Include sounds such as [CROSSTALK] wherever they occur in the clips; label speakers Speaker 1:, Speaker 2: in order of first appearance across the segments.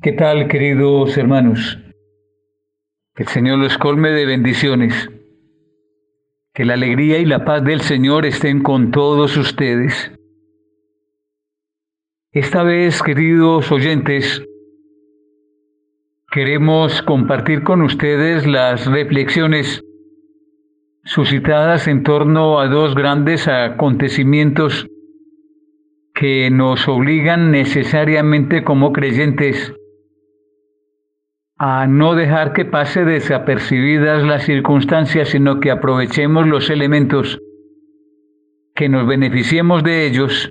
Speaker 1: ¿Qué tal, queridos hermanos? Que el Señor los colme de bendiciones. Que la alegría y la paz del Señor estén con todos ustedes. Esta vez, queridos oyentes, queremos compartir con ustedes las reflexiones suscitadas en torno a dos grandes acontecimientos que nos obligan necesariamente como creyentes a no dejar que pase desapercibidas las circunstancias, sino que aprovechemos los elementos, que nos beneficiemos de ellos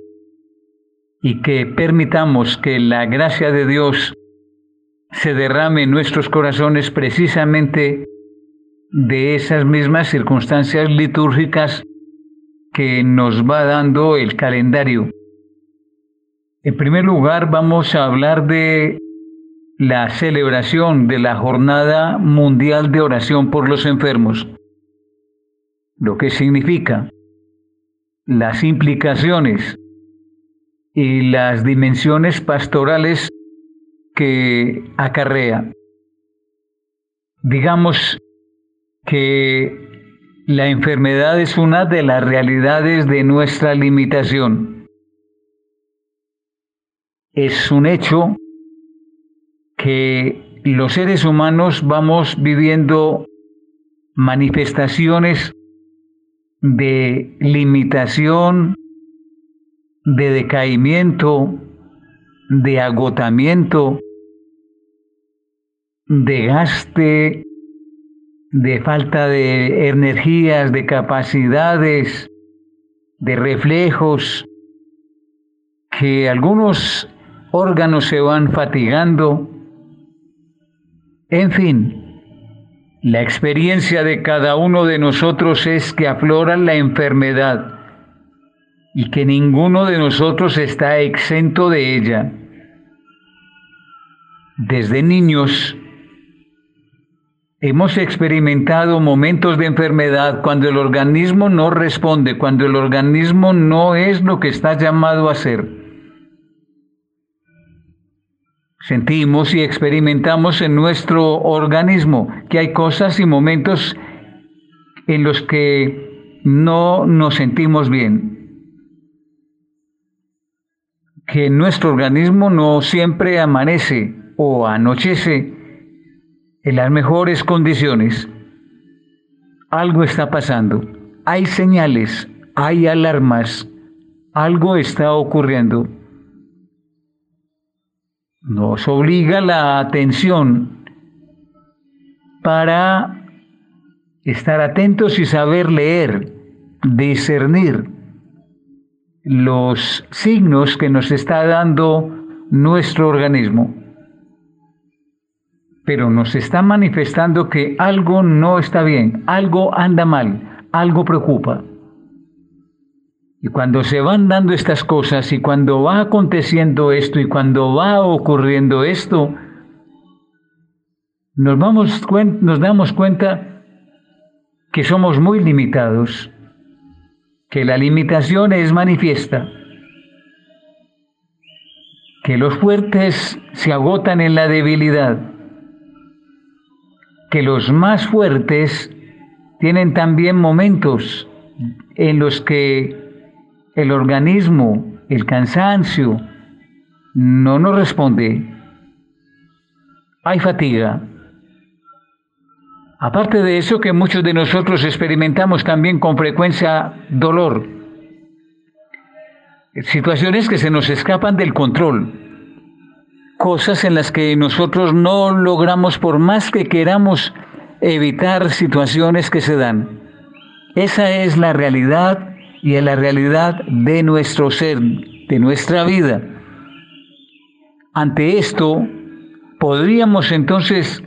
Speaker 1: y que permitamos que la gracia de Dios se derrame en nuestros corazones precisamente de esas mismas circunstancias litúrgicas que nos va dando el calendario. En primer lugar, vamos a hablar de la celebración de la Jornada Mundial de Oración por los Enfermos, lo que significa las implicaciones y las dimensiones pastorales que acarrea. Digamos que la enfermedad es una de las realidades de nuestra limitación. Es un hecho que los seres humanos vamos viviendo manifestaciones de limitación, de decaimiento, de agotamiento, de gaste, de falta de energías, de capacidades, de reflejos, que algunos órganos se van fatigando, en fin, la experiencia de cada uno de nosotros es que aflora la enfermedad y que ninguno de nosotros está exento de ella. Desde niños hemos experimentado momentos de enfermedad cuando el organismo no responde, cuando el organismo no es lo que está llamado a ser. Sentimos y experimentamos en nuestro organismo que hay cosas y momentos en los que no nos sentimos bien. Que nuestro organismo no siempre amanece o anochece en las mejores condiciones. Algo está pasando. Hay señales, hay alarmas, algo está ocurriendo nos obliga la atención para estar atentos y saber leer, discernir los signos que nos está dando nuestro organismo. Pero nos está manifestando que algo no está bien, algo anda mal, algo preocupa. Y cuando se van dando estas cosas y cuando va aconteciendo esto y cuando va ocurriendo esto, nos, vamos, nos damos cuenta que somos muy limitados, que la limitación es manifiesta, que los fuertes se agotan en la debilidad, que los más fuertes tienen también momentos en los que el organismo, el cansancio, no nos responde, hay fatiga. Aparte de eso que muchos de nosotros experimentamos también con frecuencia dolor, situaciones que se nos escapan del control, cosas en las que nosotros no logramos por más que queramos evitar situaciones que se dan. Esa es la realidad y en la realidad de nuestro ser, de nuestra vida. Ante esto, podríamos entonces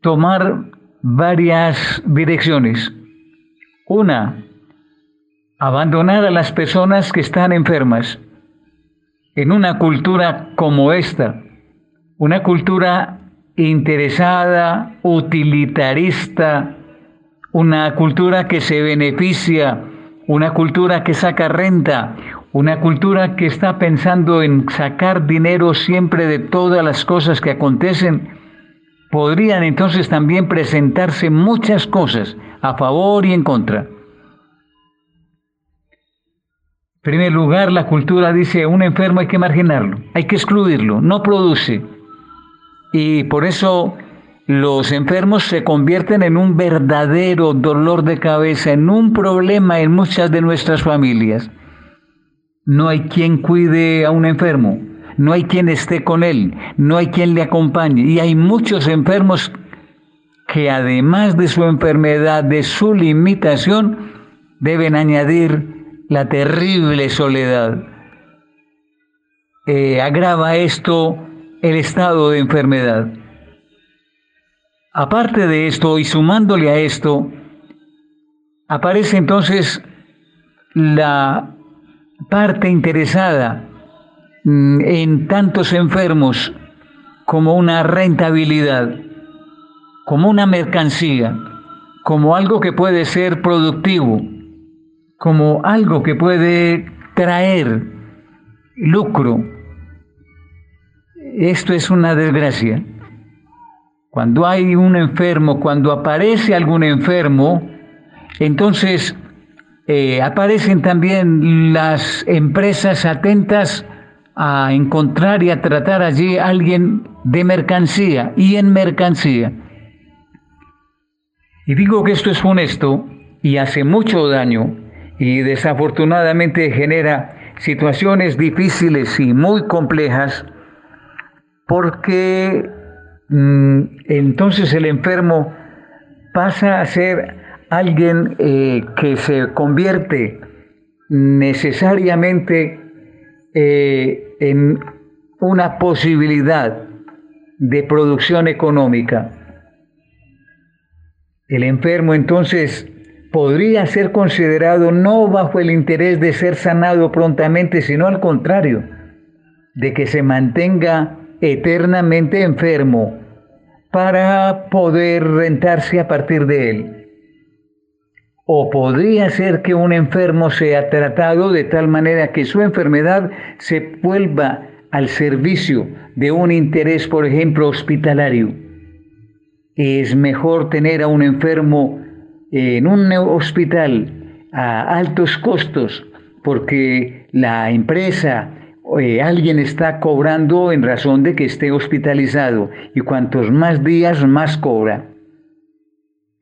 Speaker 1: tomar varias direcciones. Una, abandonar a las personas que están enfermas en una cultura como esta, una cultura interesada, utilitarista, una cultura que se beneficia una cultura que saca renta, una cultura que está pensando en sacar dinero siempre de todas las cosas que acontecen, podrían entonces también presentarse muchas cosas a favor y en contra. En primer lugar, la cultura dice, un enfermo hay que marginarlo, hay que excluirlo, no produce. Y por eso los enfermos se convierten en un verdadero dolor de cabeza, en un problema en muchas de nuestras familias. No hay quien cuide a un enfermo, no hay quien esté con él, no hay quien le acompañe. Y hay muchos enfermos que además de su enfermedad, de su limitación, deben añadir la terrible soledad. Eh, agrava esto el estado de enfermedad. Aparte de esto y sumándole a esto, aparece entonces la parte interesada mm, en tantos enfermos como una rentabilidad, como una mercancía, como algo que puede ser productivo, como algo que puede traer lucro. Esto es una desgracia. Cuando hay un enfermo, cuando aparece algún enfermo, entonces eh, aparecen también las empresas atentas a encontrar y a tratar allí a alguien de mercancía y en mercancía. Y digo que esto es honesto y hace mucho daño y desafortunadamente genera situaciones difíciles y muy complejas porque entonces el enfermo pasa a ser alguien eh, que se convierte necesariamente eh, en una posibilidad de producción económica. El enfermo entonces podría ser considerado no bajo el interés de ser sanado prontamente, sino al contrario, de que se mantenga eternamente enfermo para poder rentarse a partir de él. O podría ser que un enfermo sea tratado de tal manera que su enfermedad se vuelva al servicio de un interés, por ejemplo, hospitalario. Es mejor tener a un enfermo en un hospital a altos costos porque la empresa alguien está cobrando en razón de que esté hospitalizado y cuantos más días más cobra.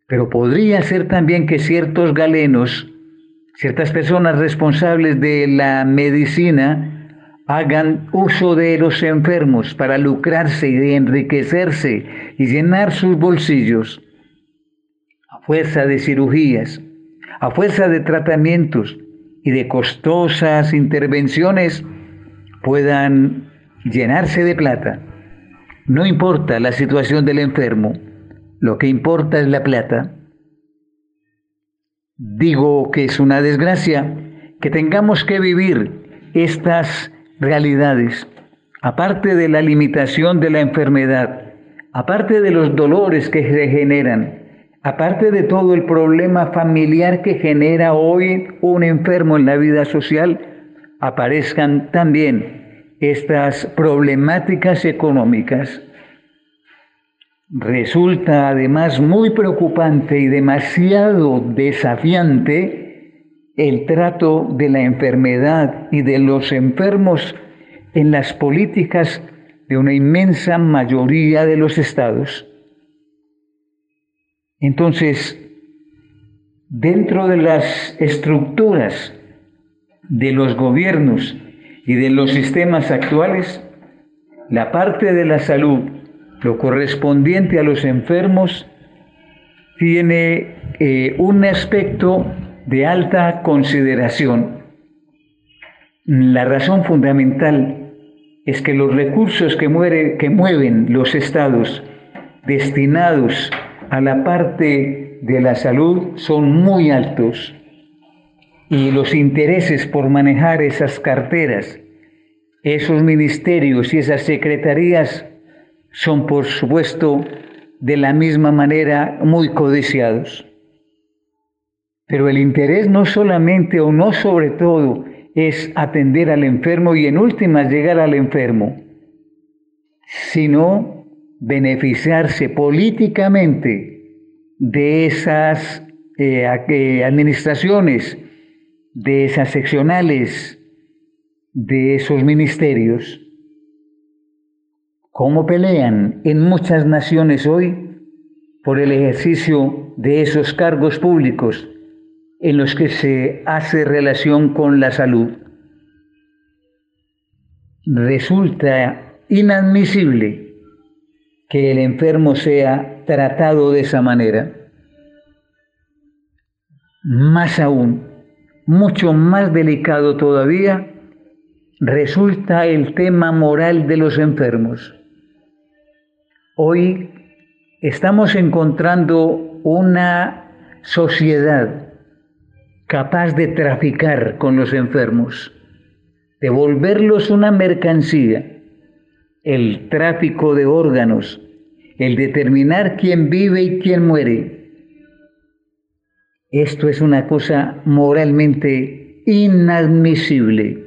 Speaker 1: Pero podría ser también que ciertos galenos, ciertas personas responsables de la medicina, hagan uso de los enfermos para lucrarse y enriquecerse y llenar sus bolsillos a fuerza de cirugías, a fuerza de tratamientos y de costosas intervenciones puedan llenarse de plata. No importa la situación del enfermo, lo que importa es la plata. Digo que es una desgracia que tengamos que vivir estas realidades, aparte de la limitación de la enfermedad, aparte de los dolores que se generan, aparte de todo el problema familiar que genera hoy un enfermo en la vida social, aparezcan también estas problemáticas económicas. Resulta además muy preocupante y demasiado desafiante el trato de la enfermedad y de los enfermos en las políticas de una inmensa mayoría de los estados. Entonces, dentro de las estructuras de los gobiernos y de los sistemas actuales, la parte de la salud, lo correspondiente a los enfermos, tiene eh, un aspecto de alta consideración. La razón fundamental es que los recursos que, que mueven los estados destinados a la parte de la salud son muy altos y los intereses por manejar esas carteras, esos ministerios y esas secretarías son por supuesto de la misma manera muy codiciados. Pero el interés no solamente o no sobre todo es atender al enfermo y en últimas llegar al enfermo, sino beneficiarse políticamente de esas eh, eh, administraciones, de esas seccionales, de esos ministerios. ¿Cómo pelean en muchas naciones hoy por el ejercicio de esos cargos públicos en los que se hace relación con la salud? Resulta inadmisible que el enfermo sea tratado de esa manera. Más aún, mucho más delicado todavía, resulta el tema moral de los enfermos. Hoy estamos encontrando una sociedad capaz de traficar con los enfermos, de volverlos una mercancía, el tráfico de órganos, el determinar quién vive y quién muere, esto es una cosa moralmente inadmisible.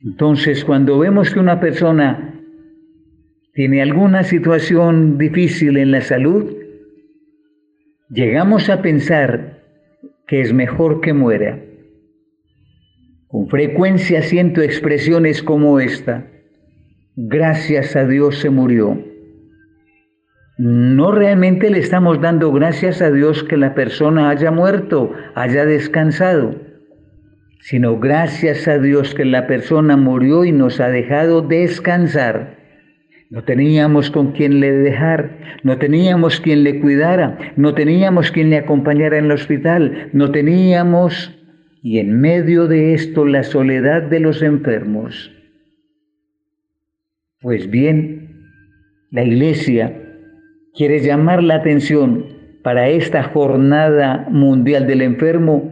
Speaker 1: Entonces, cuando vemos que una persona tiene alguna situación difícil en la salud, llegamos a pensar que es mejor que muera. Con frecuencia siento expresiones como esta, gracias a Dios se murió no realmente le estamos dando gracias a Dios que la persona haya muerto, haya descansado, sino gracias a Dios que la persona murió y nos ha dejado descansar. No teníamos con quien le dejar, no teníamos quien le cuidara, no teníamos quien le acompañara en el hospital, no teníamos, y en medio de esto la soledad de los enfermos. Pues bien, la iglesia quiere llamar la atención para esta jornada mundial del enfermo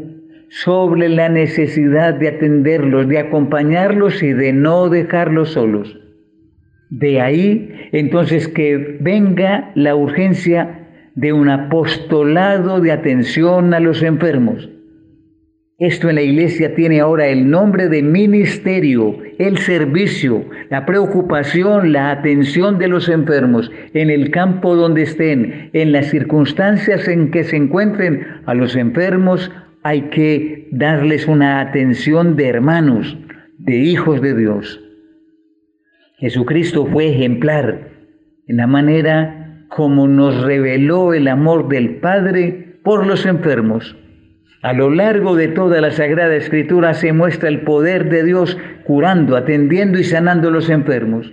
Speaker 1: sobre la necesidad de atenderlos, de acompañarlos y de no dejarlos solos. De ahí entonces que venga la urgencia de un apostolado de atención a los enfermos. Esto en la iglesia tiene ahora el nombre de ministerio, el servicio, la preocupación, la atención de los enfermos en el campo donde estén, en las circunstancias en que se encuentren a los enfermos, hay que darles una atención de hermanos, de hijos de Dios. Jesucristo fue ejemplar en la manera como nos reveló el amor del Padre por los enfermos. A lo largo de toda la Sagrada Escritura se muestra el poder de Dios curando, atendiendo y sanando a los enfermos.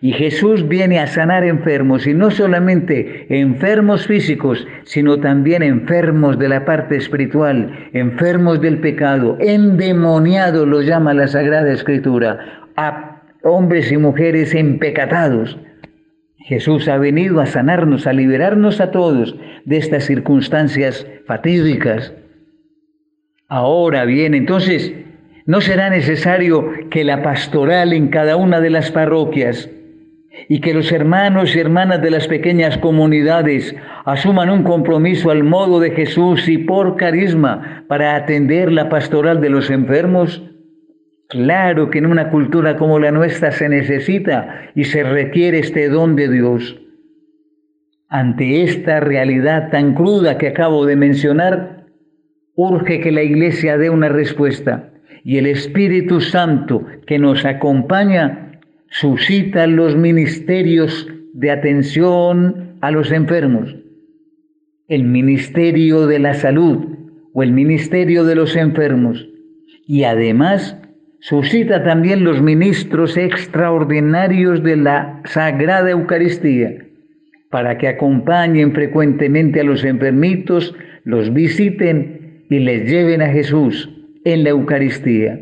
Speaker 1: Y Jesús viene a sanar enfermos, y no solamente enfermos físicos, sino también enfermos de la parte espiritual, enfermos del pecado, endemoniados lo llama la Sagrada Escritura, a hombres y mujeres empecatados. Jesús ha venido a sanarnos, a liberarnos a todos de estas circunstancias fatídicas Ahora bien, entonces, no será necesario que la pastoral en cada una de las parroquias y que los hermanos y hermanas de las pequeñas comunidades asuman un compromiso al modo de Jesús y por carisma para atender la pastoral de los enfermos? Claro que en una cultura como la nuestra se necesita y se requiere este don de Dios. Ante esta realidad tan cruda que acabo de mencionar, urge que la Iglesia dé una respuesta. Y el Espíritu Santo que nos acompaña suscita los ministerios de atención a los enfermos, el ministerio de la salud o el ministerio de los enfermos. Y además suscita también los ministros extraordinarios de la Sagrada Eucaristía para que acompañen frecuentemente a los enfermitos, los visiten y les lleven a Jesús en la Eucaristía.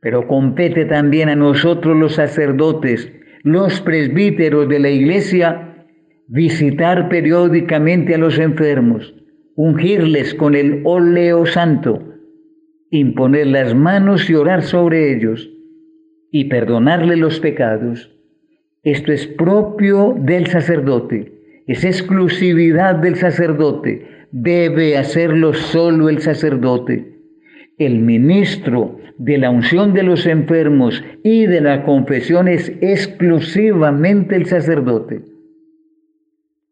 Speaker 1: Pero compete también a nosotros los sacerdotes, los presbíteros de la iglesia, visitar periódicamente a los enfermos, ungirles con el óleo santo, imponer las manos y orar sobre ellos y perdonarle los pecados. Esto es propio del sacerdote, es exclusividad del sacerdote debe hacerlo solo el sacerdote. El ministro de la unción de los enfermos y de la confesión es exclusivamente el sacerdote.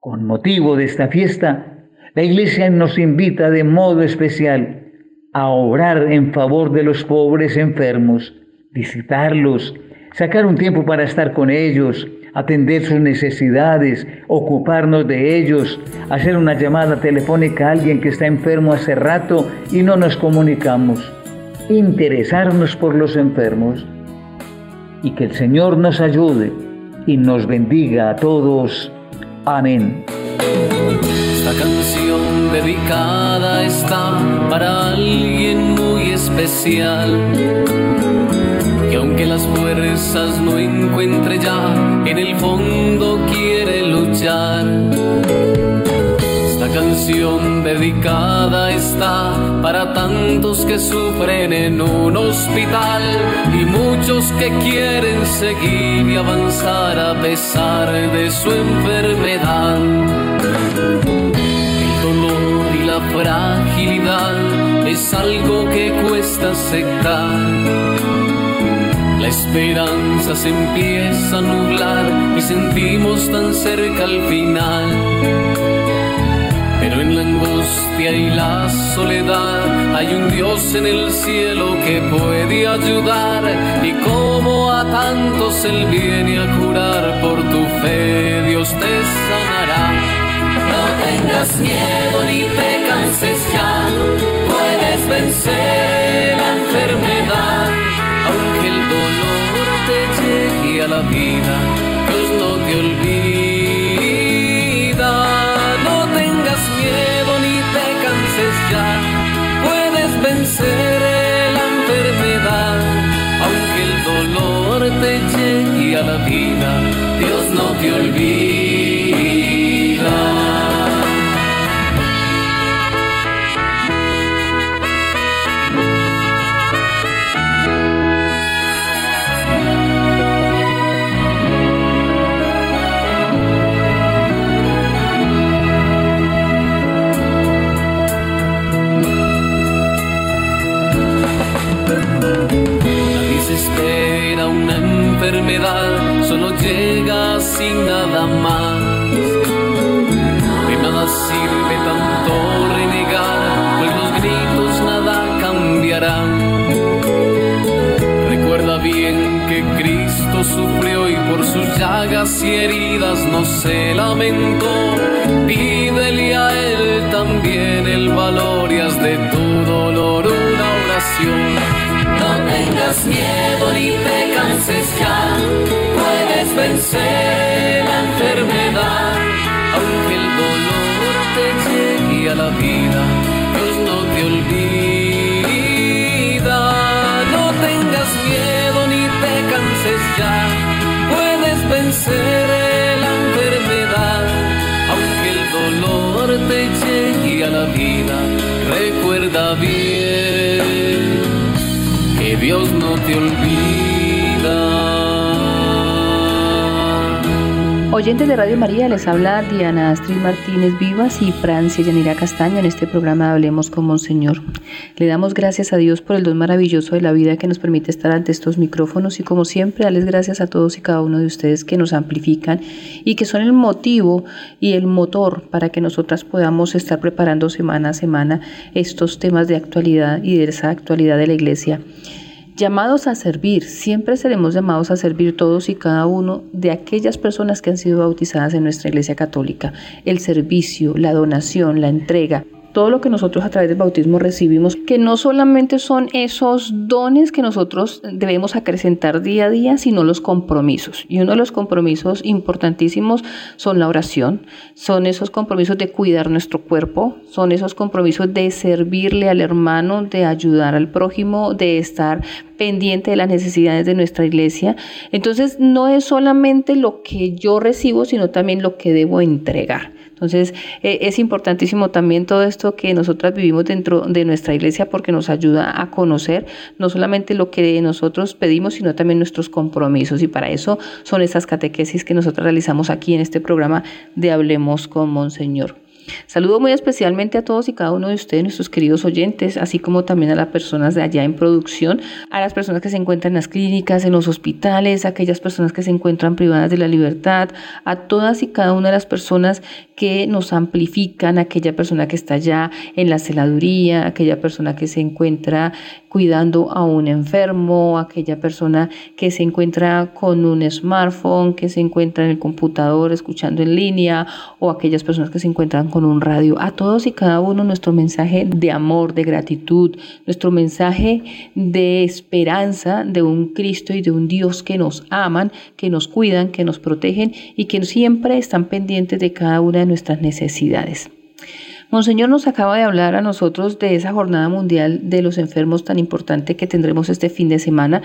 Speaker 1: Con motivo de esta fiesta, la Iglesia nos invita de modo especial a obrar en favor de los pobres enfermos, visitarlos, sacar un tiempo para estar con ellos, atender sus necesidades, ocuparnos de ellos, hacer una llamada telefónica a alguien que está enfermo hace rato y no nos comunicamos, interesarnos por los enfermos y que el Señor nos ayude y nos bendiga a todos. Amén.
Speaker 2: Esta canción dedicada está para alguien muy especial que aunque las fuerzas no encuentre ya, en el fondo quiere luchar. Esta canción dedicada está para tantos que sufren en un hospital y muchos que quieren seguir y avanzar a pesar de su enfermedad. El dolor y la fragilidad es algo que cuesta aceptar la esperanza se empieza a nublar y sentimos tan cerca al final. Pero en la angustia y la soledad hay un Dios en el cielo que puede ayudar y como a tantos Él viene a curar por tu fe, Dios te sanará. No tengas miedo ni te canses ya, puedes vencer la enfermedad el dolor te llegue a la vida, Dios no te olvida. No tengas miedo ni te canses ya, puedes vencer la enfermedad. Aunque el dolor te llegue a la vida, Dios no te olvida. Enfermedad solo llega sin nada más. De nada sirve tanto renegar, pues los gritos nada cambiarán. Recuerda bien que Cristo sufrió y por sus llagas y heridas no se lamentó. Pídele a Él también el valor y haz de tu ni te canses ya, puedes vencer la enfermedad, aunque el dolor te llegue a la vida, Dios no te olvida, no tengas miedo ni te canses ya, puedes vencer la enfermedad, aunque el dolor te llegue a la vida, recuerda bien Dios no te olvida.
Speaker 3: Oyentes de Radio María, les habla Diana Astrid Martínez Vivas y Francia Yanira Castaño en este programa Hablemos con Monseñor. Le damos gracias a Dios por el don maravilloso de la vida que nos permite estar ante estos micrófonos y como siempre darles gracias a todos y cada uno de ustedes que nos amplifican y que son el motivo y el motor para que nosotras podamos estar preparando semana a semana estos temas de actualidad y de esa actualidad de la Iglesia llamados a servir, siempre seremos llamados a servir todos y cada uno de aquellas personas que han sido bautizadas en nuestra Iglesia Católica. El servicio, la donación, la entrega, todo lo que nosotros a través del bautismo recibimos, que no solamente son esos dones que nosotros debemos acrecentar día a día, sino los compromisos. Y uno de los compromisos importantísimos son la oración, son esos compromisos de cuidar nuestro cuerpo, son esos compromisos de servirle al hermano, de ayudar al prójimo, de estar pendiente de las necesidades de nuestra iglesia. Entonces, no es solamente lo que yo recibo, sino también lo que debo entregar. Entonces, eh, es importantísimo también todo esto que nosotras vivimos dentro de nuestra iglesia porque nos ayuda a conocer no solamente lo que nosotros pedimos, sino también nuestros compromisos. Y para eso son esas catequesis que nosotros realizamos aquí en este programa de Hablemos con Monseñor. Saludo muy especialmente a todos y cada uno de ustedes, nuestros queridos oyentes, así como también a las personas de allá en producción, a las personas que se encuentran en las clínicas, en los hospitales, a aquellas personas que se encuentran privadas de la libertad, a todas y cada una de las personas que nos amplifican, aquella persona que está allá en la celaduría, aquella persona que se encuentra cuidando a un enfermo, aquella persona que se encuentra con un smartphone, que se encuentra en el computador escuchando en línea, o aquellas personas que se encuentran con un radio. A todos y cada uno nuestro mensaje de amor, de gratitud, nuestro mensaje de esperanza de un Cristo y de un Dios que nos aman, que nos cuidan, que nos protegen y que siempre están pendientes de cada una de nuestras necesidades. Monseñor nos acaba de hablar a nosotros de esa jornada mundial de los enfermos tan importante que tendremos este fin de semana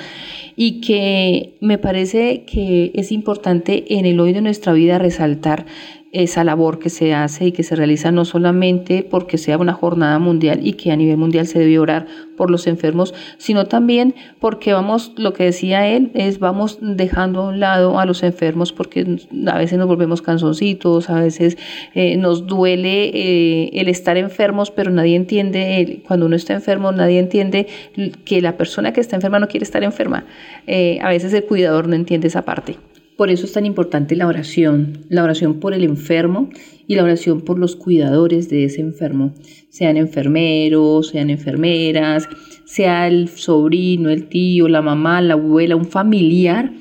Speaker 3: y que me parece que es importante en el hoy de nuestra vida resaltar esa labor que se hace y que se realiza no solamente porque sea una jornada mundial y que a nivel mundial se debe orar por los enfermos, sino también porque vamos, lo que decía él, es vamos dejando a un lado a los enfermos porque a veces nos volvemos cansoncitos, a veces eh, nos duele eh, el estar enfermos, pero nadie entiende, cuando uno está enfermo, nadie entiende que la persona que está enferma no quiere estar enferma. Eh, a veces el cuidador no entiende esa parte. Por eso es tan importante la oración, la oración por el enfermo y la oración por los cuidadores de ese enfermo, sean enfermeros, sean enfermeras, sea el sobrino, el tío, la mamá, la abuela, un familiar,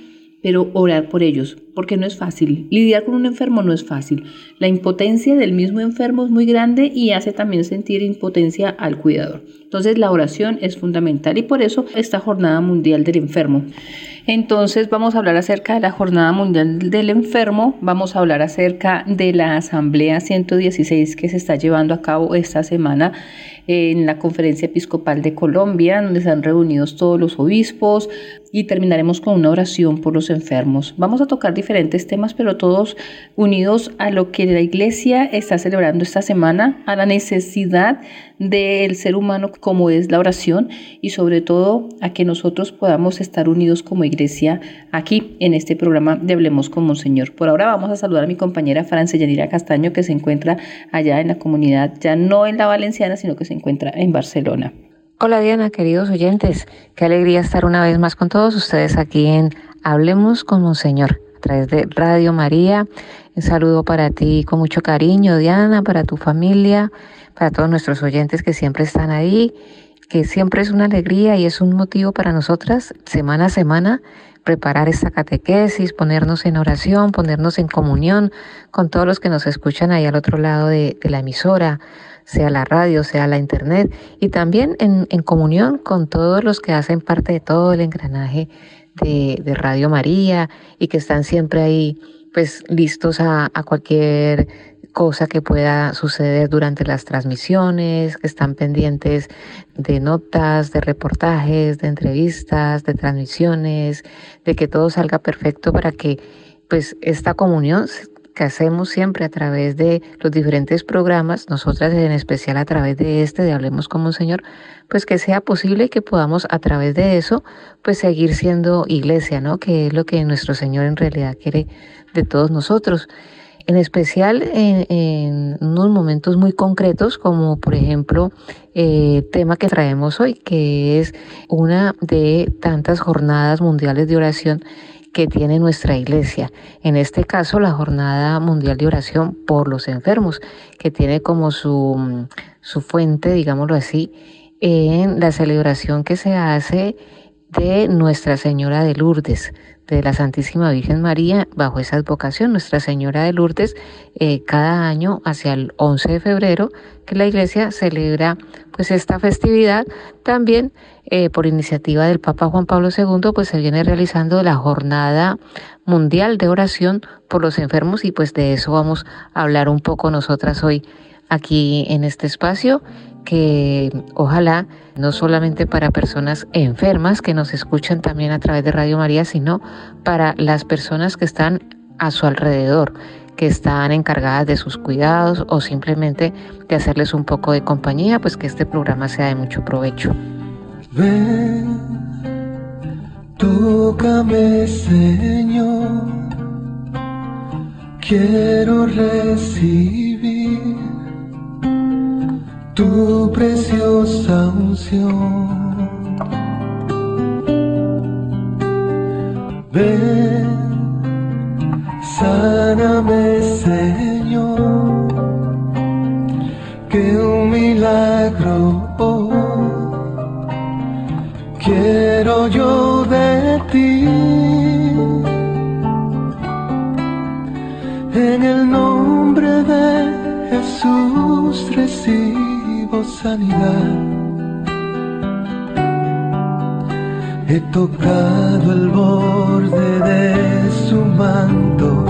Speaker 3: pero orar por ellos, porque no es fácil. Lidiar con un enfermo no es fácil. La impotencia del mismo enfermo es muy grande y hace también sentir impotencia al cuidador. Entonces la oración es fundamental y por eso esta jornada mundial del enfermo. Entonces vamos a hablar acerca de la Jornada Mundial del Enfermo, vamos a hablar acerca de la Asamblea 116 que se está llevando a cabo esta semana en la Conferencia Episcopal de Colombia, donde están reunidos todos los obispos y terminaremos con una oración por los enfermos. Vamos a tocar diferentes temas, pero todos unidos a lo que la Iglesia está celebrando esta semana, a la necesidad del ser humano como es la oración y sobre todo a que nosotros podamos estar unidos como iglesia aquí en este programa de Hablemos con Monseñor. Por ahora vamos a saludar a mi compañera Francia Yanira Castaño que se encuentra allá en la comunidad, ya no en la valenciana, sino que se encuentra en Barcelona.
Speaker 4: Hola Diana, queridos oyentes, qué alegría estar una vez más con todos ustedes aquí en Hablemos con Monseñor a través de Radio María. Un saludo para ti con mucho cariño, Diana, para tu familia, para todos nuestros oyentes que siempre están ahí, que siempre es una alegría y es un motivo para nosotras, semana a semana, preparar esta catequesis, ponernos en oración, ponernos en comunión con todos los que nos escuchan ahí al otro lado de, la emisora, sea la radio, sea la internet, y también en, comunión con todos los que hacen parte de todo el engranaje de, Radio María y que están siempre ahí pues listos a, a cualquier cosa que pueda suceder durante las transmisiones, que están pendientes de notas, de reportajes, de entrevistas, de transmisiones, de que todo salga perfecto para que pues esta comunión que hacemos siempre a través de los diferentes programas, nosotras en especial a través de este de Hablemos como un Señor, pues que sea posible que podamos a través de eso pues seguir siendo iglesia, ¿no? Que es lo que nuestro Señor en realidad quiere de todos nosotros en especial en, unos momentos muy concretos, como por ejemplo el eh, tema que traemos hoy, que es una de tantas jornadas mundiales de oración que tiene nuestra iglesia. En este caso, la Jornada Mundial de Oración por los Enfermos, que tiene como su, su fuente, digámoslo así, en la celebración que se hace de Nuestra Señora de Lourdes, de la Santísima Virgen María bajo esa advocación, Nuestra Señora de Lourdes, eh, cada año hacia el 11 de febrero, que la Iglesia celebra pues esta festividad. También eh, por iniciativa del Papa Juan Pablo II, pues se viene realizando la Jornada Mundial de Oración por los Enfermos y pues de eso vamos a hablar un poco nosotras hoy aquí en este espacio que ojalá no solamente para personas enfermas que nos escuchan también a través de Radio María, sino para las personas que están a su alrededor, que están encargadas de sus cuidados o simplemente de hacerles un poco de compañía, pues que este programa sea de mucho provecho.
Speaker 5: Ven, tócame, Señor, quiero recibir
Speaker 6: tu preciosa unción. Ven, sáname Señor, que un milagro quiero yo de ti. En el nombre de Jesús sanidad. He tocado el borde de su manto,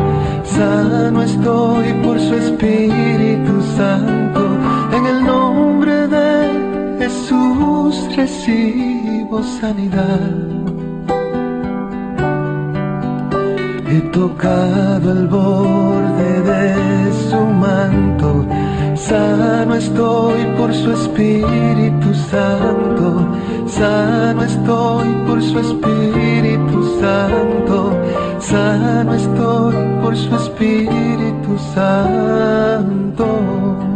Speaker 6: sano estoy por su Espíritu Santo. En el nombre de Jesús recibo sanidad. He tocado el borde de su manto, sano estoy por su Espíritu Santo, sano estoy por su Espíritu Santo, sano estoy por su Espíritu Santo.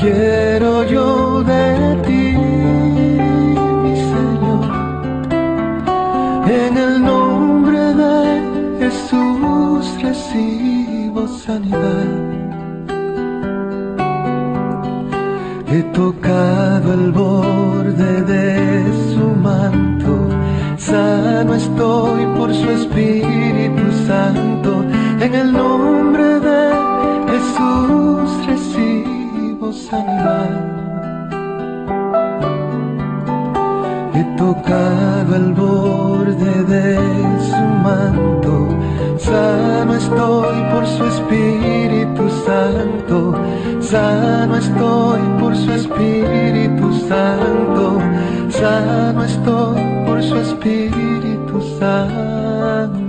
Speaker 6: Quiero yo de ti, mi Señor, en el nombre de Jesús recibo sanidad. He tocado el borde de su manto, sano estoy por su Espíritu Santo, en el nombre de Jesús sanidad. He tocado el borde de su manto, sano estoy por su Espíritu Santo, sano estoy por su Espíritu Santo, sano estoy por su Espíritu Santo.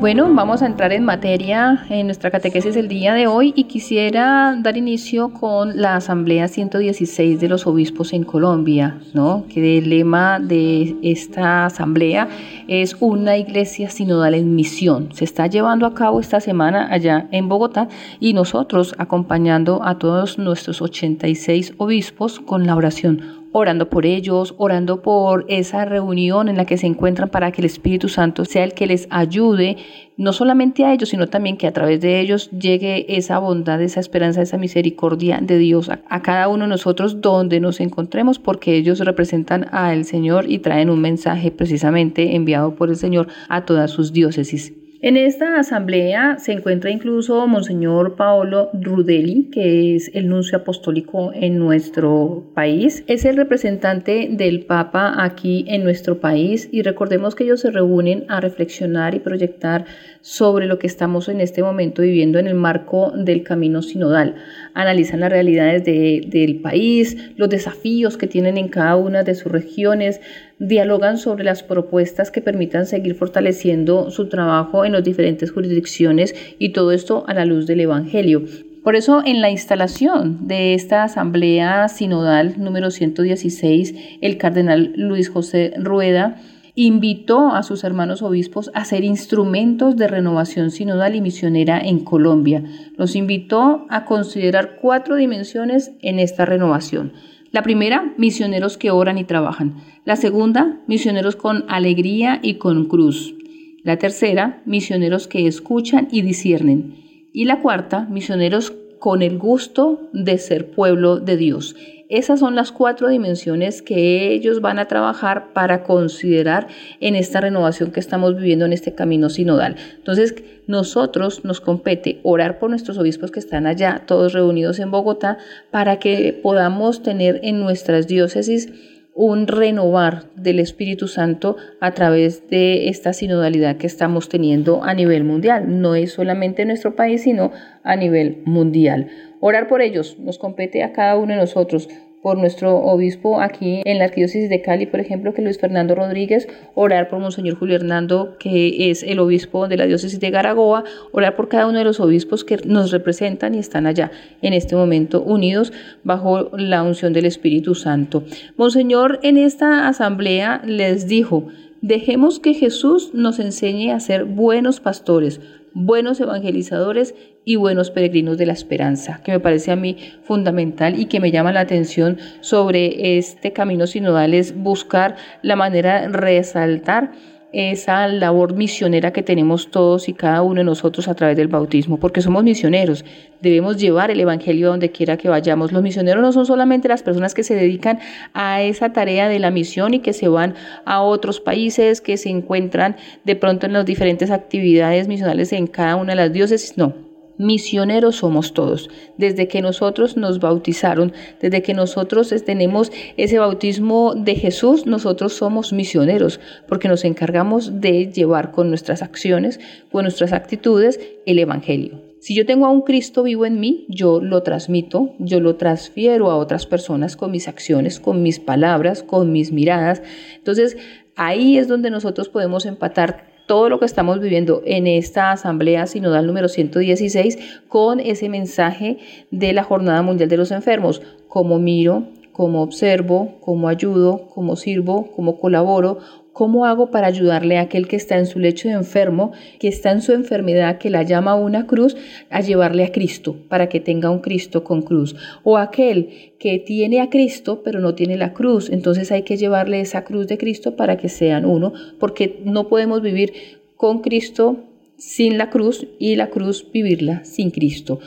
Speaker 3: Bueno, vamos a entrar en materia en nuestra catequesis el día de hoy y quisiera dar inicio con la Asamblea 116 de los Obispos en Colombia, ¿no? Que el lema de esta asamblea es una iglesia sinodal en misión. Se está llevando a cabo esta semana allá en Bogotá y nosotros acompañando a todos nuestros 86 obispos con la oración orando por ellos, orando por esa reunión en la que se encuentran para que el Espíritu Santo sea el que les ayude, no solamente a ellos, sino también que a través de ellos llegue esa bondad, esa esperanza, esa misericordia de Dios a, a cada uno de nosotros donde nos encontremos, porque ellos representan al Señor y traen un mensaje precisamente enviado por el Señor a todas sus diócesis. En esta asamblea se encuentra incluso Monseñor Paolo Rudelli, que es el nuncio apostólico en nuestro país. Es el representante del Papa aquí en nuestro país y recordemos que ellos se reúnen a reflexionar y proyectar sobre lo que estamos en este momento viviendo en el marco del camino sinodal. Analizan las realidades de, del país, los desafíos que tienen en cada una de sus regiones, dialogan sobre las propuestas que permitan seguir fortaleciendo su trabajo en las diferentes jurisdicciones y todo esto a la luz del Evangelio. Por eso, en la instalación de esta Asamblea Sinodal número 116, el cardenal Luis José Rueda invitó a sus hermanos obispos a ser instrumentos de renovación sinodal y misionera en Colombia. Los invitó a considerar cuatro dimensiones en esta renovación. La primera, misioneros que oran y trabajan. La segunda, misioneros con alegría y con cruz. La tercera, misioneros que escuchan y disciernen. Y la cuarta, misioneros con el gusto de ser pueblo de Dios. Esas son las cuatro dimensiones que ellos van a trabajar para considerar en esta renovación que estamos viviendo en este camino sinodal. Entonces, nosotros nos compete orar por nuestros obispos que están allá, todos reunidos en Bogotá, para que podamos tener en nuestras diócesis un renovar del Espíritu Santo a través de esta sinodalidad que estamos teniendo a nivel mundial. No es solamente en nuestro país, sino a nivel mundial. Orar por ellos nos compete a cada uno de nosotros por nuestro obispo aquí en la arquidiócesis de Cali, por ejemplo, que Luis Fernando Rodríguez, orar por Monseñor Julio Hernando, que es el obispo de la diócesis de Garagoa, orar por cada uno de los obispos que nos representan y están allá en este momento unidos bajo la unción del Espíritu Santo. Monseñor en esta asamblea les dijo, dejemos que Jesús nos enseñe a ser buenos pastores, buenos evangelizadores y buenos peregrinos de la esperanza, que me parece a mí fundamental y que me llama la atención sobre este camino sinodal es buscar la manera de resaltar esa labor misionera que tenemos todos y cada uno de nosotros a través del bautismo, porque somos misioneros, debemos llevar el Evangelio a donde quiera que vayamos. Los misioneros no son solamente las personas que se dedican a esa tarea de la misión y que se van a otros países, que se encuentran de pronto en las diferentes actividades misionales en cada una de las diócesis, no, misioneros somos todos. Desde que nosotros nos bautizaron, desde que nosotros tenemos ese bautismo de Jesús, nosotros somos misioneros, porque nos encargamos de llevar con nuestras acciones, con nuestras actitudes, el Evangelio. Si yo tengo a un Cristo vivo en mí, yo lo transmito, yo lo transfiero a otras personas con mis acciones, con mis palabras, con mis miradas. Entonces, ahí es donde nosotros podemos empatar todo lo que estamos viviendo en esta Asamblea Sinodal número 116 con ese mensaje de la Jornada Mundial de los Enfermos, como miro, como observo, como ayudo, como sirvo, como colaboro, ¿Cómo hago para ayudarle a aquel que está en su lecho de enfermo, que está en su enfermedad, que la llama una cruz, a llevarle a Cristo, para que tenga un Cristo con cruz? O aquel que tiene a Cristo, pero no tiene la cruz, entonces hay que llevarle esa cruz de Cristo para que sean uno, porque no podemos vivir con Cristo sin la cruz y la cruz vivirla sin Cristo.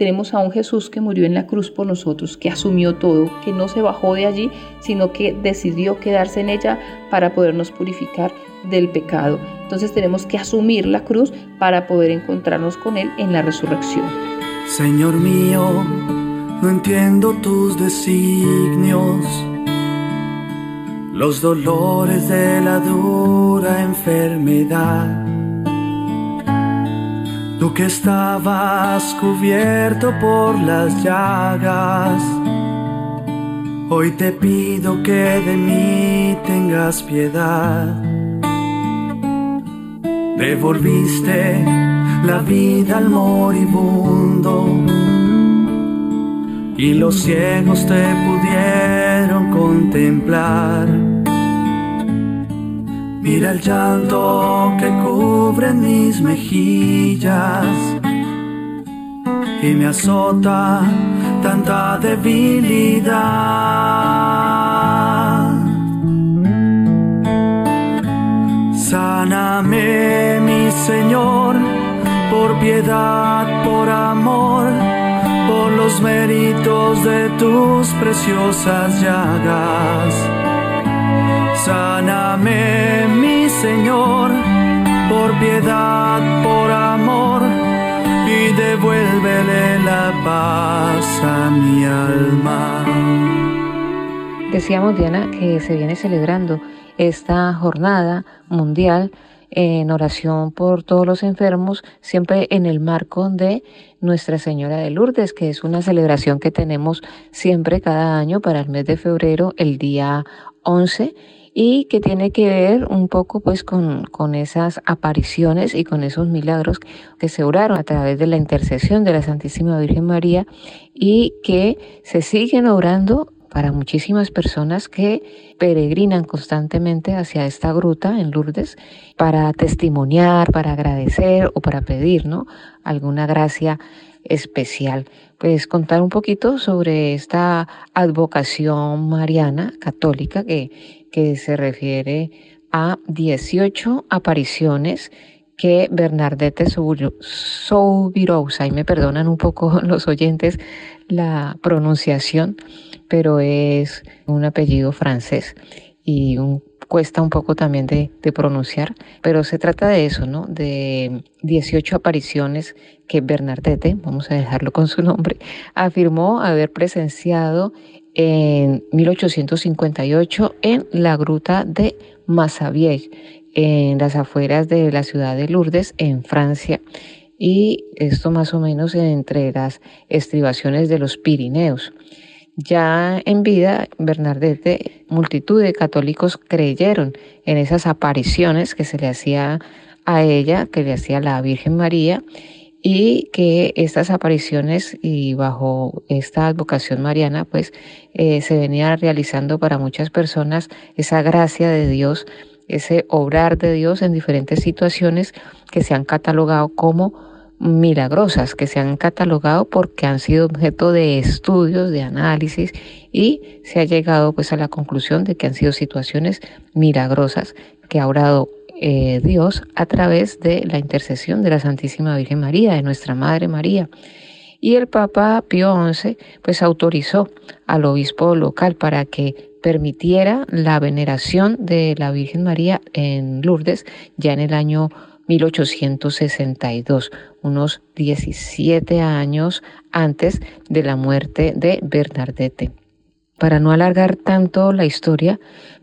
Speaker 3: Tenemos a un Jesús que murió en la cruz por nosotros, que asumió todo, que no se bajó de allí, sino que decidió quedarse en ella para podernos purificar del pecado. Entonces tenemos que asumir la cruz para poder encontrarnos con Él en la resurrección.
Speaker 5: Señor mío, no entiendo tus designios, los dolores de la dura enfermedad Tú que estabas cubierto por las llagas, hoy te pido que de mí tengas piedad. Devolviste la vida al moribundo y los ciegos te pudieron contemplar. Mira el llanto que cubre mis mejillas y me azota tanta debilidad. Sáname, mi Señor, por piedad, por amor, por los méritos de tus preciosas llagas Sáname, mi Señor, por piedad, por amor, y devuélvele la paz a mi alma.
Speaker 4: Decíamos, Diana, que se viene celebrando esta jornada mundial en oración por todos los enfermos, siempre en el marco de Nuestra Señora de Lourdes, que es una celebración que tenemos siempre cada año para el mes de febrero, el día 11 y que tiene que ver un poco pues con, con esas apariciones y con esos milagros que se oraron a través de la intercesión de la Santísima Virgen María y que se siguen orando para muchísimas personas que peregrinan constantemente hacia esta gruta en Lourdes para testimoniar, para agradecer o para pedir, ¿no? Alguna gracia especial. Pues contar un poquito sobre esta advocación mariana católica que que se refiere a 18 apariciones que Bernardette Soubirous, ahí me perdonan un poco [LAUGHS] los oyentes la pronunciación, pero es un apellido francés y cuesta un poco también de, pronunciar, pero se trata de eso, ¿no? De 18 apariciones que Bernardette, vamos a dejarlo con su nombre, afirmó haber presenciado en 1858 en la gruta de Massabielle, en las afueras de la ciudad de Lourdes, en Francia, y esto más o menos entre las estribaciones de los Pirineos. Ya en vida, Bernardete, multitud de católicos creyeron en esas apariciones que se le hacía a ella, que le hacía la Virgen María, y que estas apariciones y bajo esta advocación mariana, pues eh, se venía realizando para muchas personas esa gracia de Dios, ese obrar de Dios en diferentes situaciones que se han catalogado como milagrosas que se han catalogado porque han sido objeto de estudios, de análisis y se ha llegado pues a la conclusión de que han sido situaciones milagrosas que ha obrado eh, Dios a través de la intercesión de la Santísima Virgen María, de nuestra Madre María. Y el Papa Pío XI pues autorizó al obispo local para que permitiera la veneración de la Virgen María en Lourdes ya en el año 1862, unos 17 años antes de la muerte de Bernardete. Para no alargar tanto la historia,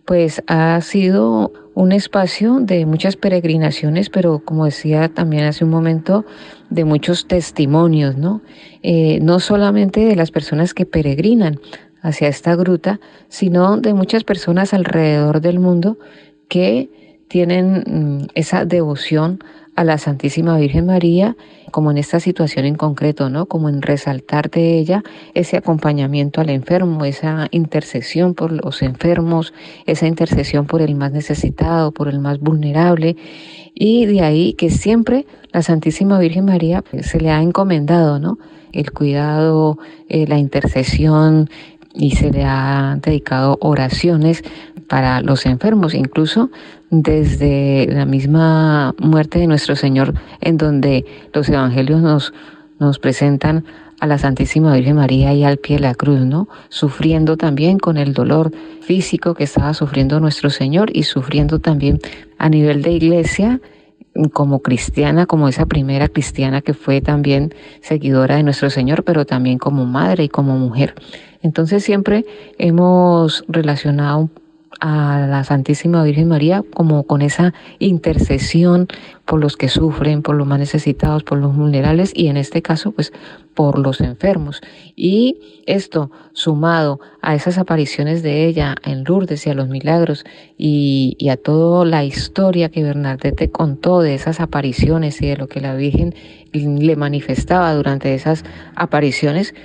Speaker 4: pues ha sido un espacio de muchas peregrinaciones, pero como decía también hace un momento, de muchos testimonios, ¿no? Eh, no solamente de las personas que peregrinan hacia esta gruta, sino de muchas personas alrededor del mundo que tienen mm, esa devoción a la Santísima Virgen María, como en esta situación en concreto, ¿no? Como en resaltar de ella ese acompañamiento al enfermo, esa intercesión por los enfermos, esa intercesión por el más necesitado, por el más vulnerable. Y de ahí que siempre la Santísima Virgen María pues, se le ha encomendado, ¿no? El cuidado, eh, la intercesión, y se le ha dedicado oraciones para los enfermos, incluso desde la misma muerte de nuestro Señor, en donde los evangelios nos, nos presentan a la Santísima Virgen María y al pie de la cruz, ¿no? Sufriendo también con el dolor físico que estaba sufriendo nuestro Señor y sufriendo también a nivel de iglesia como cristiana, como esa primera cristiana que fue también seguidora de nuestro Señor, pero también como madre y como mujer. Entonces siempre hemos relacionado a la Santísima Virgen María como con esa intercesión por los que sufren, por los más necesitados, por los vulnerables y en este caso pues por los enfermos. Y esto sumado a esas apariciones de ella en Lourdes y a los milagros y, a toda la historia que Bernadette contó de esas apariciones y de lo que la Virgen le manifestaba durante esas apariciones,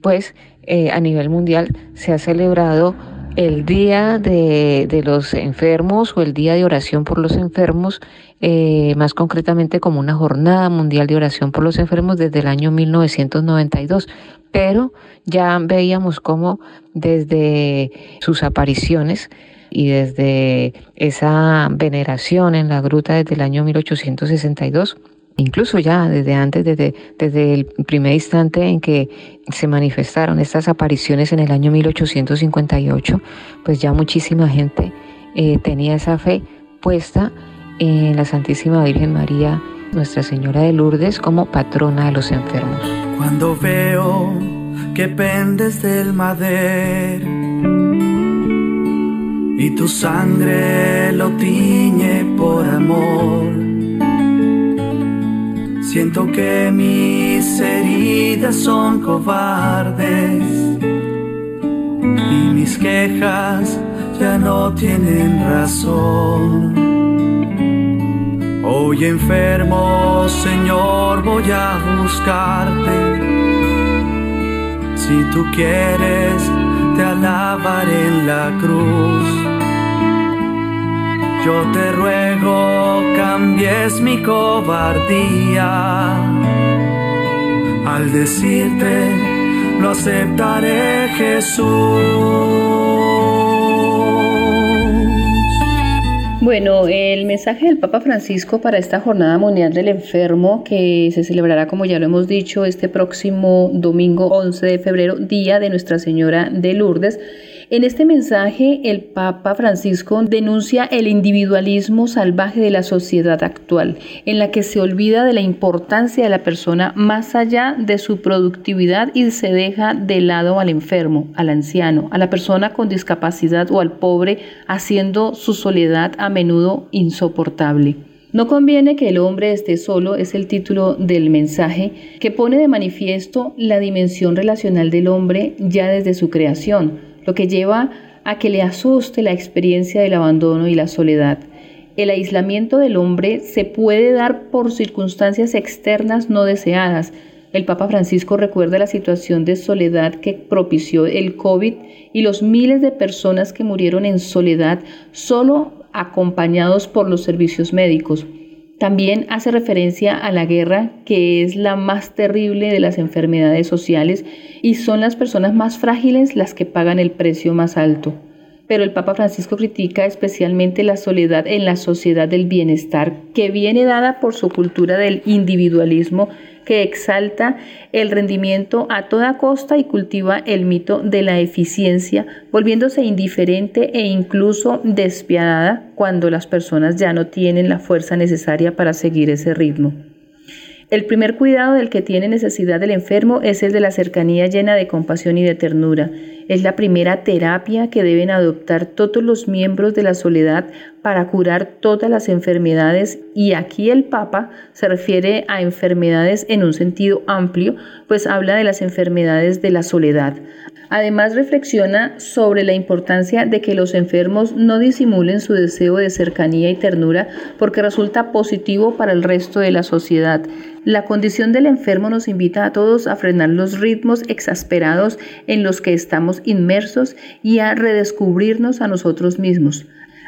Speaker 4: pues eh, a nivel mundial se ha celebrado el Día de, los Enfermos o el Día de Oración por los Enfermos, eh, más concretamente como una jornada mundial de oración por los enfermos desde el año 1992. Pero ya veíamos cómo desde sus apariciones y desde esa veneración en la gruta desde el año 1862, incluso ya desde antes, desde, desde el primer instante en que se manifestaron estas apariciones en el año 1858, pues ya muchísima gente eh, tenía esa fe puesta en la Santísima Virgen María, Nuestra Señora de Lourdes, como patrona de los enfermos.
Speaker 5: Cuando veo que pendes del madero y tu sangre lo tiñe por amor Siento que mis heridas son cobardes y mis quejas ya no tienen razón. Hoy enfermo, Señor, voy a buscarte. Si tú quieres, te alabaré en la cruz yo te ruego cambies mi cobardía. Al decirte, lo aceptaré Jesús.
Speaker 3: Bueno, el mensaje del Papa Francisco para esta Jornada Mundial del Enfermo, que se celebrará, como ya lo hemos dicho, este próximo domingo 11 de febrero, día de Nuestra Señora de Lourdes, en este mensaje, el Papa Francisco denuncia el individualismo salvaje de la sociedad actual, en la que se olvida de la importancia de la persona más allá de su productividad y se deja de lado al enfermo, al anciano, a la persona con discapacidad o al pobre, haciendo su soledad a menudo insoportable. No conviene que el hombre esté solo es el título del mensaje que pone de manifiesto la dimensión relacional del hombre ya desde su creación lo que lleva a que le asuste la experiencia del abandono y la soledad. El aislamiento del hombre se puede dar por circunstancias externas no deseadas. El Papa Francisco recuerda la situación de soledad que propició el COVID y los miles de personas que murieron en soledad solo acompañados por los servicios médicos. También hace referencia a la guerra, que es la más terrible de las enfermedades sociales y son las personas más frágiles las que pagan el precio más alto. Pero el Papa Francisco critica especialmente la soledad en la sociedad del bienestar, que viene dada por su cultura del individualismo que exalta el rendimiento a toda costa y cultiva el mito de la eficiencia, volviéndose indiferente e incluso despiadada cuando las personas ya no tienen la fuerza necesaria para seguir ese ritmo. El primer cuidado del que tiene necesidad el enfermo es el de la cercanía llena de compasión y de ternura. Es la primera terapia que deben adoptar todos los miembros de la soledad para curar todas las enfermedades y aquí el Papa se refiere a enfermedades en un sentido amplio, pues habla de las enfermedades de la soledad. Además reflexiona sobre la importancia de que los enfermos no disimulen su deseo de cercanía y ternura porque resulta positivo para el resto de la sociedad. La condición del enfermo nos invita a todos a frenar los ritmos exasperados en los que estamos inmersos y a redescubrirnos a nosotros mismos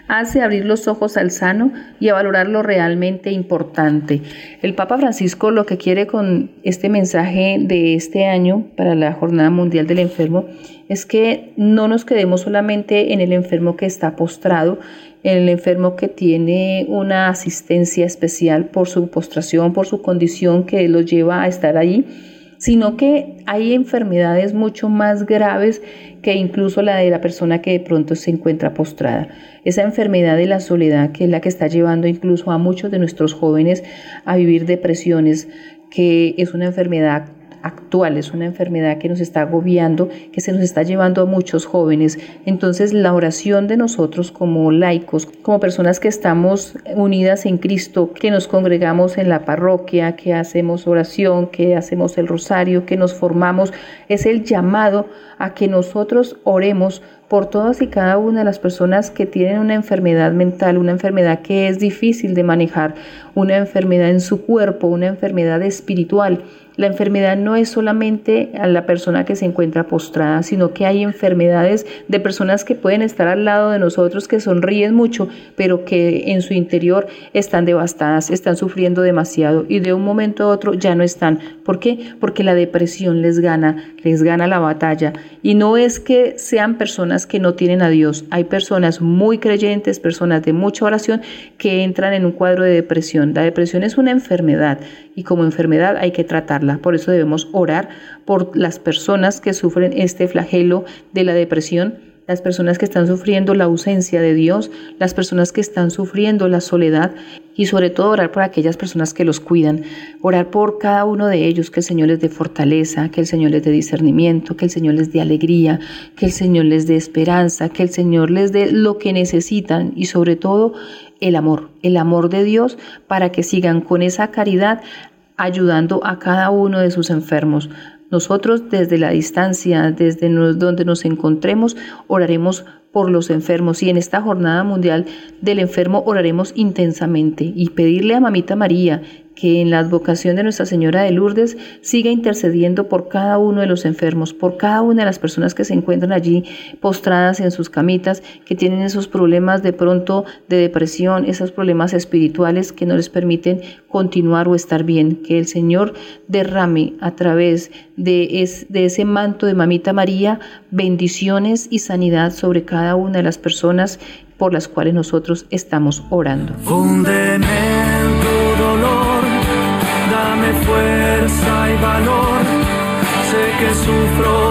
Speaker 3: hace abrir los ojos al sano y a valorar lo realmente importante. El Papa Francisco lo que quiere con este mensaje de este año para la Jornada Mundial del Enfermo es que no nos quedemos solamente en el enfermo que está postrado, en el enfermo que tiene una asistencia especial por su postración, por su condición que lo lleva a estar allí, sino que hay enfermedades mucho más graves que incluso la de la persona que de pronto se encuentra postrada. Esa enfermedad de la soledad que es la que está llevando incluso a muchos de nuestros jóvenes a vivir depresiones, que es una enfermedad actual, es una enfermedad que nos está agobiando, que se nos está llevando a muchos jóvenes. Entonces la oración de nosotros como laicos, como personas que estamos unidas en Cristo, que nos congregamos en la parroquia, que hacemos oración, que hacemos el rosario, que nos formamos, es el llamado a que nosotros oremos por todas y cada una de las personas que tienen una enfermedad mental, una enfermedad que es difícil de manejar, una enfermedad en su cuerpo, una enfermedad espiritual la enfermedad no es solamente a la persona que se encuentra postrada, sino que hay enfermedades de personas que pueden estar al lado de nosotros, que sonríen mucho, pero que en su interior están devastadas, están sufriendo demasiado y de un momento a otro ya no están. ¿Por qué? Porque la depresión les gana, les gana la batalla. Y no es que sean personas que no tienen a Dios, hay personas muy creyentes, personas de mucha oración que entran en un cuadro de depresión. La depresión es una enfermedad y como enfermedad hay que tratarla. Por eso debemos orar por las personas que sufren este flagelo de la depresión, las personas que están sufriendo la ausencia de Dios, las personas que están sufriendo la soledad y sobre todo orar por aquellas personas que los cuidan, orar por cada uno de ellos, que el Señor les dé fortaleza, que el Señor les dé discernimiento, que el Señor les dé alegría, que el Señor les dé esperanza, que el Señor les dé lo que necesitan y sobre todo el amor, el amor de Dios para que sigan con esa caridad ayudando a cada uno de sus enfermos. Nosotros desde la distancia, desde donde nos encontremos, oraremos por los enfermos. Y en esta jornada mundial del enfermo oraremos intensamente y pedirle a Mamita María que en la advocación de Nuestra Señora de Lourdes siga intercediendo por cada uno de los enfermos, por cada una de las personas que se encuentran allí postradas en sus camitas, que tienen esos problemas de pronto de depresión, esos problemas espirituales que no les permiten continuar o estar bien. Que el Señor derrame a través de, de ese manto de Mamita María bendiciones y sanidad sobre cada una de las personas por las cuales nosotros estamos orando.
Speaker 5: Fuerza y valor. Sé que sufro,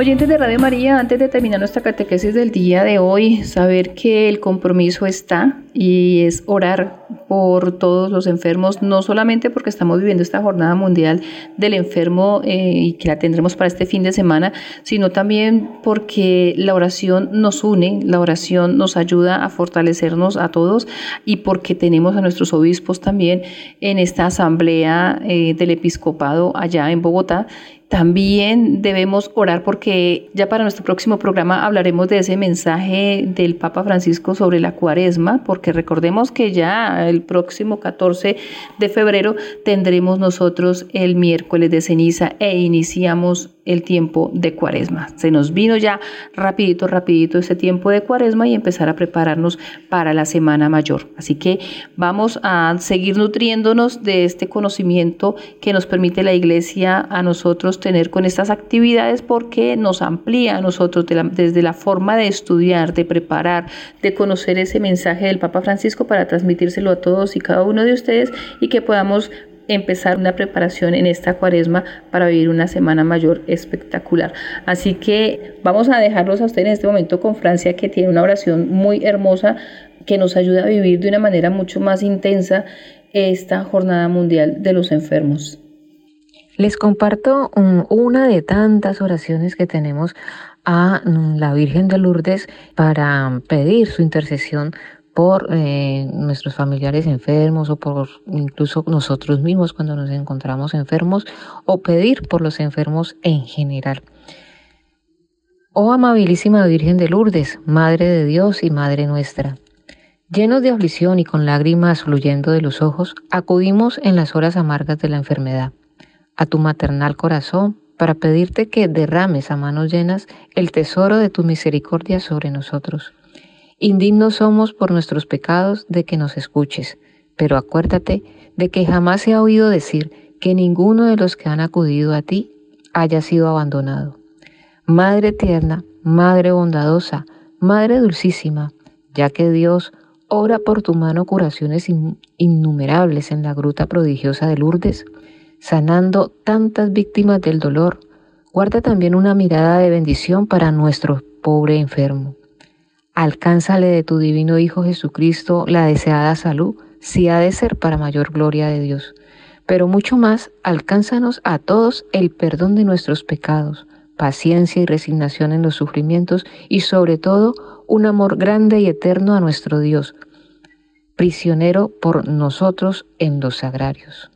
Speaker 3: Oyentes de Radio María, antes de terminar nuestra catequesis del día de hoy, saber que el compromiso está y es orar por todos los enfermos, no solamente porque estamos viviendo esta jornada mundial del enfermo eh, y que la tendremos para este fin de semana, sino también porque la oración nos une, la oración nos ayuda a fortalecernos a todos y porque tenemos a nuestros obispos también en esta asamblea eh, del episcopado allá en Bogotá también debemos orar porque ya para nuestro próximo programa hablaremos de ese mensaje del Papa Francisco sobre la cuaresma, porque recordemos que ya el próximo 14 de febrero tendremos nosotros el miércoles de ceniza e iniciamos el tiempo de cuaresma. Se nos vino ya rapidito, rapidito ese tiempo de cuaresma y empezar a prepararnos para la semana mayor. Así que vamos a seguir nutriéndonos de este conocimiento que nos permite la iglesia a nosotros tener con estas actividades porque nos amplía a nosotros desde la forma de estudiar, de preparar, de conocer ese mensaje del Papa Francisco para transmitírselo a todos y cada uno de ustedes y que podamos empezar una preparación en esta cuaresma para vivir una semana mayor espectacular. Así que vamos a dejarlos a ustedes en este momento con Francia, que tiene una oración muy hermosa que nos ayuda a vivir de una manera mucho más intensa esta jornada mundial de los enfermos.
Speaker 4: Les comparto una de tantas oraciones que tenemos a la Virgen de Lourdes para pedir su intercesión por eh, nuestros familiares enfermos o por incluso nosotros mismos cuando nos encontramos enfermos o pedir por los enfermos en general. Oh amabilísima Virgen de Lourdes, Madre de Dios y Madre nuestra, llenos de aflicción y con lágrimas fluyendo de los ojos, acudimos en las horas amargas de la enfermedad a tu maternal corazón para pedirte que derrames a manos llenas el tesoro de tu misericordia sobre nosotros Indignos somos por nuestros pecados de que nos escuches, pero acuérdate de que jamás se ha oído decir que ninguno de los que han acudido a ti haya sido abandonado. Madre tierna, Madre bondadosa, Madre dulcísima, ya que Dios ora por tu mano curaciones innumerables en la gruta prodigiosa de Lourdes, sanando tantas víctimas del dolor, guarda también una mirada de bendición para nuestro pobre enfermo. Alcánzale de tu divino Hijo Jesucristo la deseada salud, si ha de ser para mayor gloria de Dios. Pero mucho más, alcánzanos a todos el perdón de nuestros pecados, paciencia y resignación en los sufrimientos y sobre todo un amor grande y eterno a nuestro Dios, prisionero por nosotros en los sagrarios.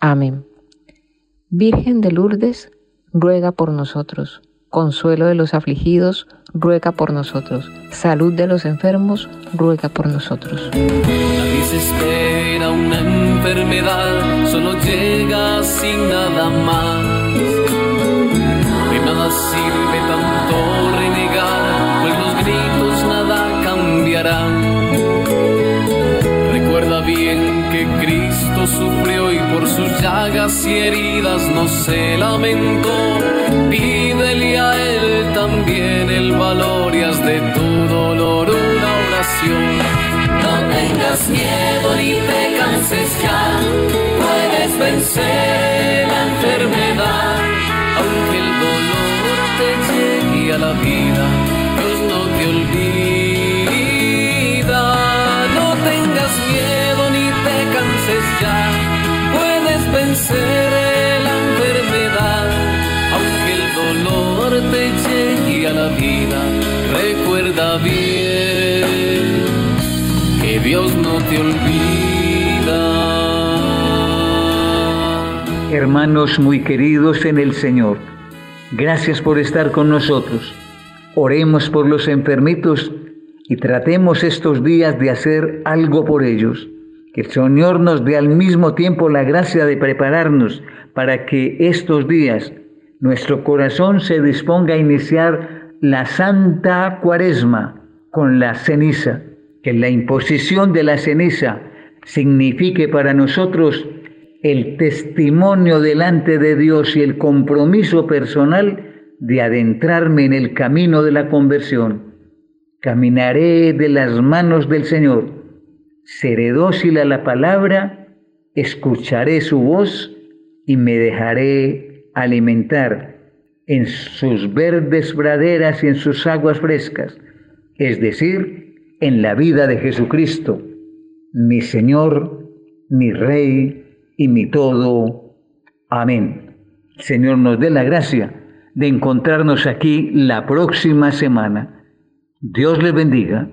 Speaker 4: Amén. Virgen de Lourdes, ruega por nosotros. Consuelo de los afligidos, ruega por nosotros. Salud de los enfermos, ruega por nosotros.
Speaker 2: Nadie se espera una enfermedad, solo llega sin nada más. De nada sirve tanto renegar, pues los gritos nada cambiarán. Recuerda bien que Cristo sufrió y por sus llagas y heridas no se lamentó. También el valor y haz de tu dolor una oración. No tengas miedo ni te canses ya, puedes vencer ante enfermedad, aunque el dolor te llegue a la vida, bien que Dios no te olvida.
Speaker 1: Hermanos muy queridos en el Señor, gracias por estar con nosotros. Oremos por los enfermitos y tratemos estos días de hacer algo por ellos. Que el Señor nos dé al mismo tiempo la gracia de prepararnos para que estos días nuestro corazón se disponga a iniciar la Santa Cuaresma con la ceniza. Que la imposición de la ceniza signifique para nosotros el testimonio delante de Dios y el compromiso personal de adentrarme en el camino de la conversión. Caminaré de las manos del Señor, seré dócil a la palabra, escucharé su voz y me dejaré alimentar en sus verdes praderas y en sus aguas frescas, es decir, en la vida de Jesucristo, mi Señor, mi Rey, y mi todo. Amén. Señor nos dé la gracia de encontrarnos aquí la próxima semana. Dios le bendiga.